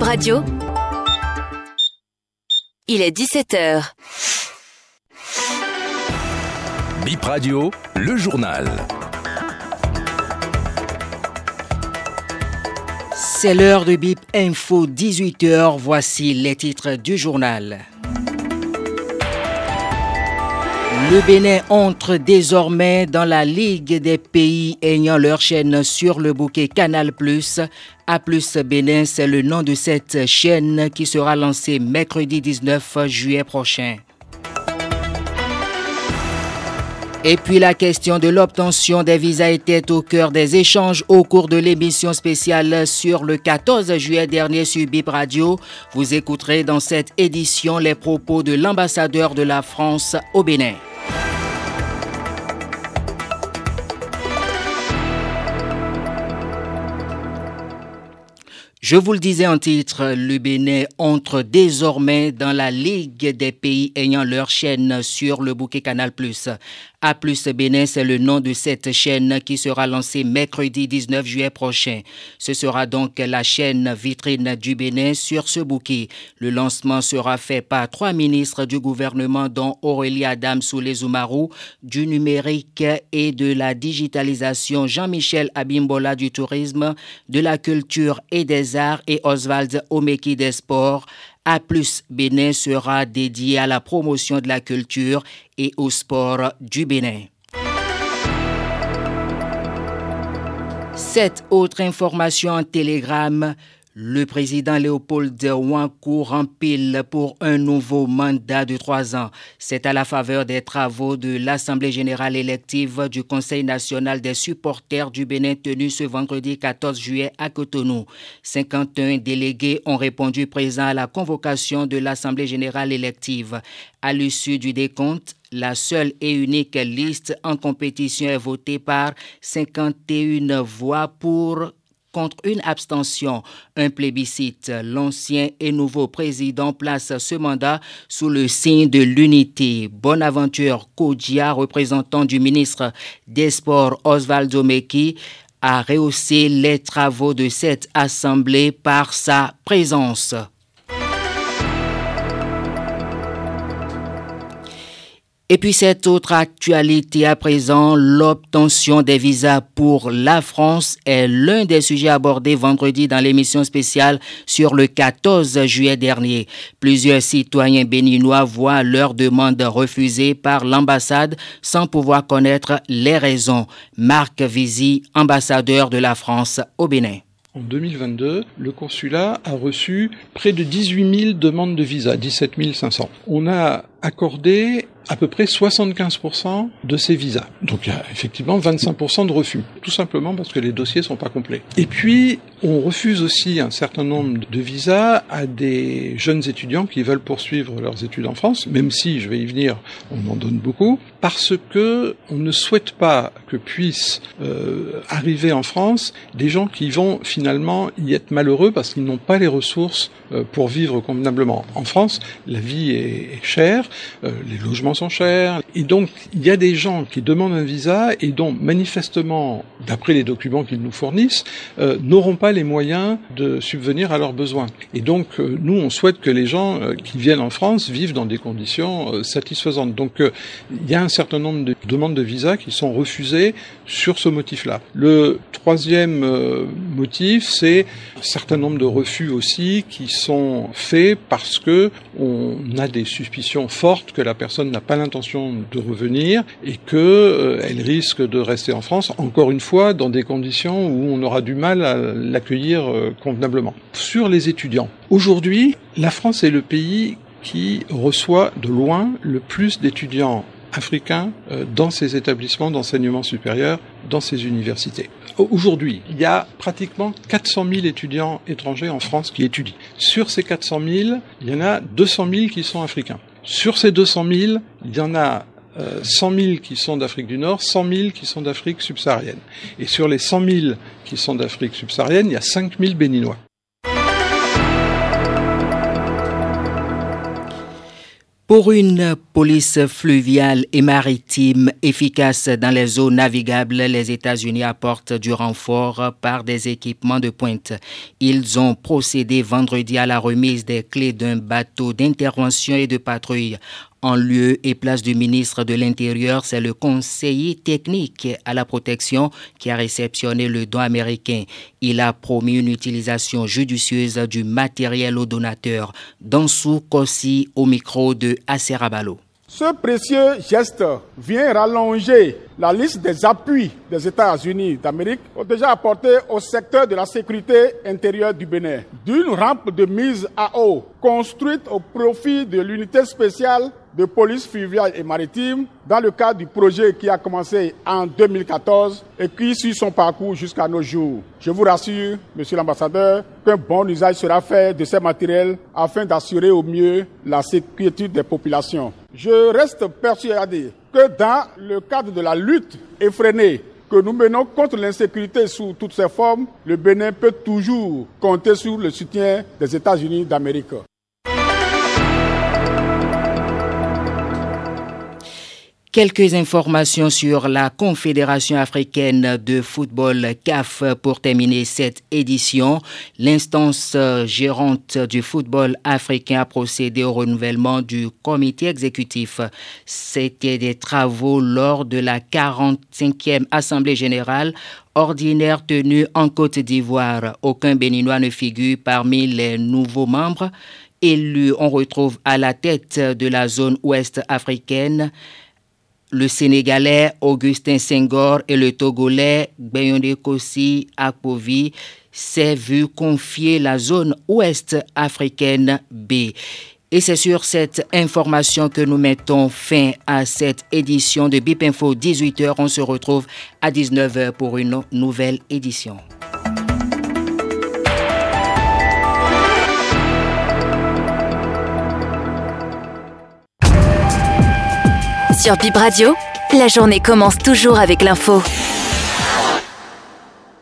Bip Radio. Il est 17h. Bip Radio, le journal. C'est l'heure de Bip Info 18h. Voici les titres du journal. Le Bénin entre désormais dans la Ligue des pays ayant leur chaîne sur le bouquet Canal+. A plus Bénin, c'est le nom de cette chaîne qui sera lancée mercredi 19 juillet prochain. Et puis la question de l'obtention des visas était au cœur des échanges au cours de l'émission spéciale sur le 14 juillet dernier sur Bip Radio. Vous écouterez dans cette édition les propos de l'ambassadeur de la France au Bénin. Je vous le disais en titre, le Bénin entre désormais dans la Ligue des pays ayant leur chaîne sur le bouquet Canal+. A plus Bénin, c'est le nom de cette chaîne qui sera lancée mercredi 19 juillet prochain. Ce sera donc la chaîne vitrine du Bénin sur ce bouquet. Le lancement sera fait par trois ministres du gouvernement dont Aurélie Adam Soulé du numérique et de la digitalisation Jean-Michel Abimbola du tourisme, de la culture et des arts et Oswald Omeki des sports. A plus Bénin sera dédié à la promotion de la culture et au sport du Bénin. Cette autre information en télégramme, le président Léopold Wankou rempile pour un nouveau mandat de trois ans. C'est à la faveur des travaux de l'Assemblée générale élective du Conseil national des supporters du Bénin tenu ce vendredi 14 juillet à Cotonou. 51 délégués ont répondu présents à la convocation de l'Assemblée générale élective. À l'issue du décompte, la seule et unique liste en compétition est votée par 51 voix pour contre une abstention. Un plébiscite. L'ancien et nouveau président place ce mandat sous le signe de l'unité. Bonaventure Kodja, représentant du ministre des Sports Osvaldo Meki, a rehaussé les travaux de cette assemblée par sa présence. Et puis cette autre actualité à présent, l'obtention des visas pour la France est l'un des sujets abordés vendredi dans l'émission spéciale sur le 14 juillet dernier. Plusieurs citoyens béninois voient leur demande refusée par l'ambassade sans pouvoir connaître les raisons. Marc Vizy, ambassadeur de la France au Bénin. En 2022, le consulat a reçu près de 18 000 demandes de visa, 17 500. On a accordé à peu près 75% de ces visas. Donc il y a effectivement 25% de refus, tout simplement parce que les dossiers sont pas complets. Et puis on refuse aussi un certain nombre de visas à des jeunes étudiants qui veulent poursuivre leurs études en France, même si je vais y venir, on en donne beaucoup, parce que on ne souhaite pas que puissent euh, arriver en France des gens qui vont finalement y être malheureux parce qu'ils n'ont pas les ressources euh, pour vivre convenablement. En France, la vie est chère, euh, les logements chers, et donc il y a des gens qui demandent un visa et dont manifestement, d'après les documents qu'ils nous fournissent, euh, n'auront pas les moyens de subvenir à leurs besoins. Et donc euh, nous, on souhaite que les gens qui viennent en France vivent dans des conditions satisfaisantes. Donc il y a un certain nombre de demandes de visa qui sont refusées sur ce motif-là. Le troisième motif, c'est un certain nombre de refus aussi qui sont faits parce que on a des suspicions forte que la personne n'a pas l'intention de revenir et que euh, elle risque de rester en France, encore une fois, dans des conditions où on aura du mal à l'accueillir euh, convenablement. Sur les étudiants, aujourd'hui, la France est le pays qui reçoit de loin le plus d'étudiants africains euh, dans ses établissements d'enseignement supérieur, dans ses universités. Aujourd'hui, il y a pratiquement 400 000 étudiants étrangers en France qui étudient. Sur ces 400 000, il y en a 200 000 qui sont africains. Sur ces 200 000, il y en a 100 euh, 000 qui sont d'Afrique du Nord, 100 000 qui sont d'Afrique subsaharienne. Et sur les 100 000 qui sont d'Afrique subsaharienne, il y a 5 000 béninois. Pour une police fluviale et maritime efficace dans les eaux navigables, les États-Unis apportent du renfort par des équipements de pointe. Ils ont procédé vendredi à la remise des clés d'un bateau d'intervention et de patrouille en lieu et place du ministre de l'Intérieur, c'est le conseiller technique à la protection qui a réceptionné le don américain. Il a promis une utilisation judicieuse du matériel aux donateurs. Dansou Kossi au micro de Aserabalo. Ce précieux geste vient rallonger la liste des appuis des États-Unis d'Amérique déjà apporté au secteur de la sécurité intérieure du Bénin. D'une rampe de mise à eau construite au profit de l'unité spéciale de police fluviale et maritime dans le cadre du projet qui a commencé en 2014 et qui suit son parcours jusqu'à nos jours. Je vous rassure, Monsieur l'ambassadeur, qu'un bon usage sera fait de ces matériels afin d'assurer au mieux la sécurité des populations. Je reste persuadé que dans le cadre de la lutte effrénée que nous menons contre l'insécurité sous toutes ses formes, le Bénin peut toujours compter sur le soutien des États-Unis d'Amérique. Quelques informations sur la Confédération africaine de football CAF pour terminer cette édition. L'instance gérante du football africain a procédé au renouvellement du comité exécutif. C'était des travaux lors de la 45e Assemblée générale ordinaire tenue en Côte d'Ivoire. Aucun Béninois ne figure parmi les nouveaux membres élus. On retrouve à la tête de la zone ouest africaine le Sénégalais Augustin Senghor et le Togolais Bayonde Kossi Akpovi s'est vu confier la zone ouest africaine B. Et c'est sur cette information que nous mettons fin à cette édition de BIP Info 18h. On se retrouve à 19h pour une nouvelle édition. Sur Bip Radio, la journée commence toujours avec l'info.